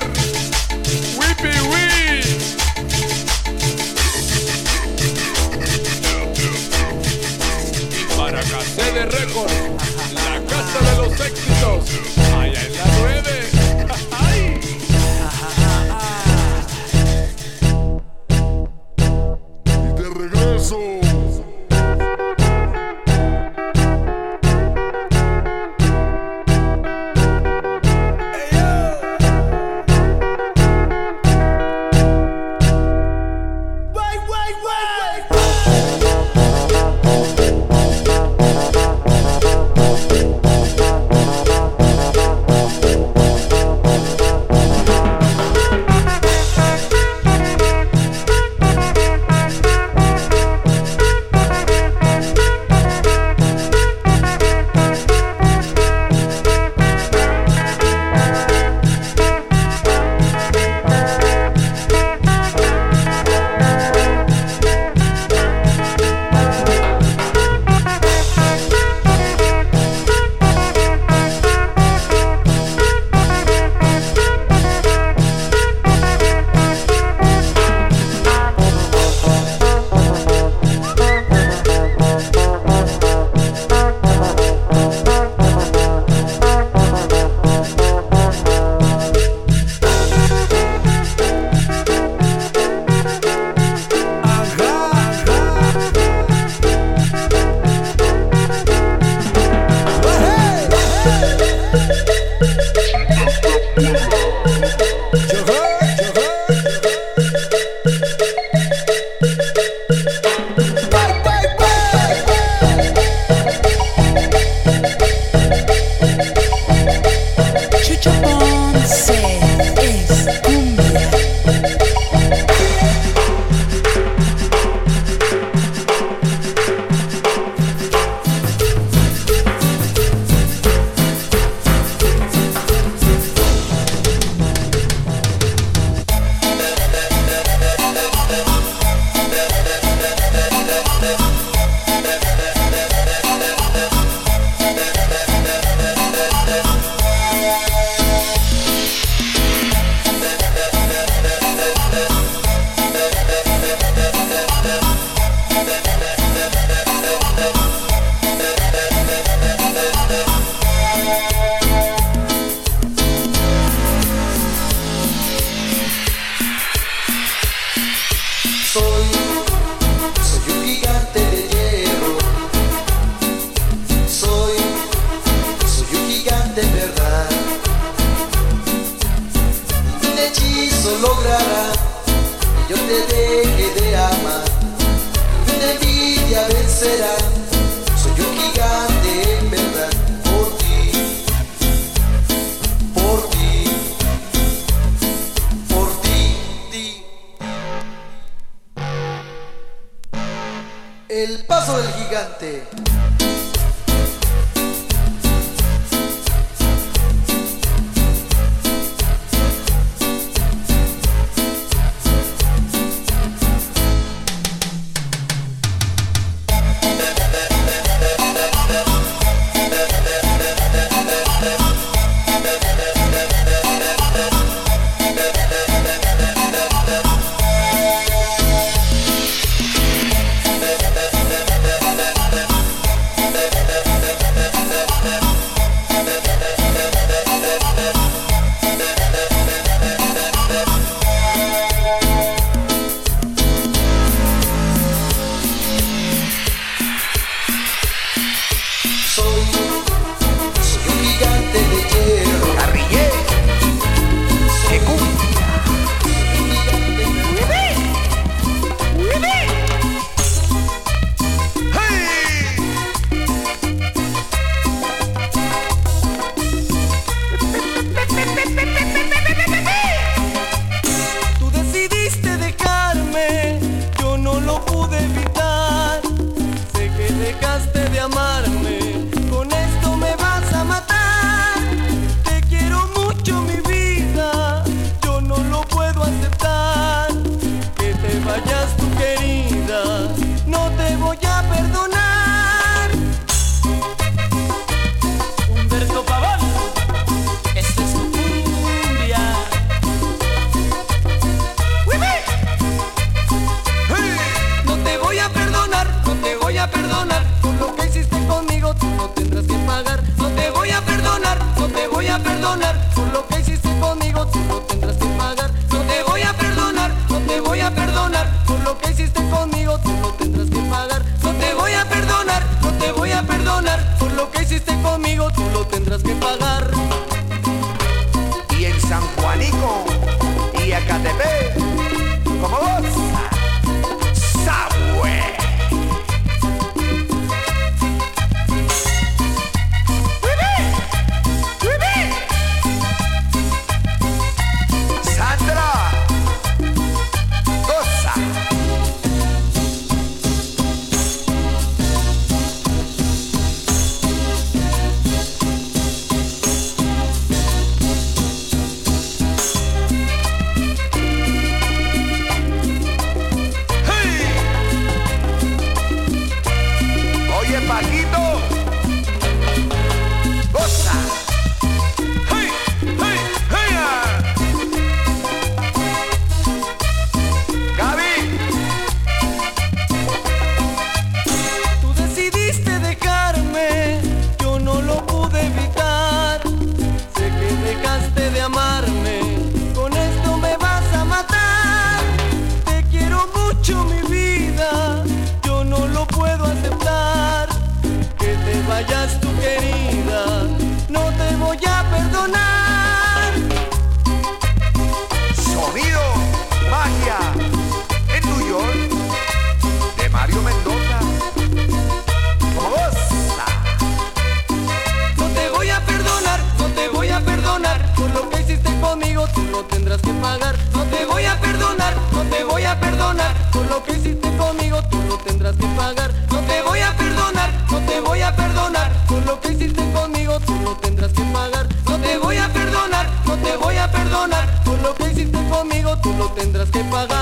tendrás que pagar.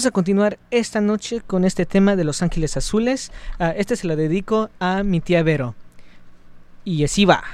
Vamos a continuar esta noche con este tema de Los Ángeles Azules. Uh, este se lo dedico a mi tía Vero. Y así va.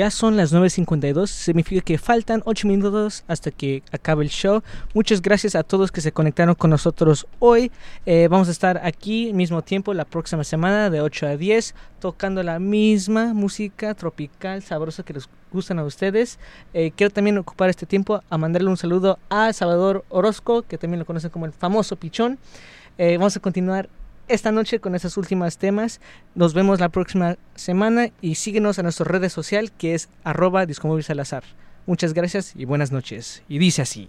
Ya son las 9.52, significa que faltan 8 minutos hasta que acabe el show. Muchas gracias a todos que se conectaron con nosotros hoy. Eh, vamos a estar aquí mismo tiempo la próxima semana de 8 a 10 tocando la misma música tropical sabrosa que les gustan a ustedes. Eh, quiero también ocupar este tiempo a mandarle un saludo a Salvador Orozco, que también lo conocen como el famoso Pichón. Eh, vamos a continuar esta noche con esas últimas temas. Nos vemos la próxima semana y síguenos a nuestra red social que es arroba Salazar. Muchas gracias y buenas noches. Y dice así.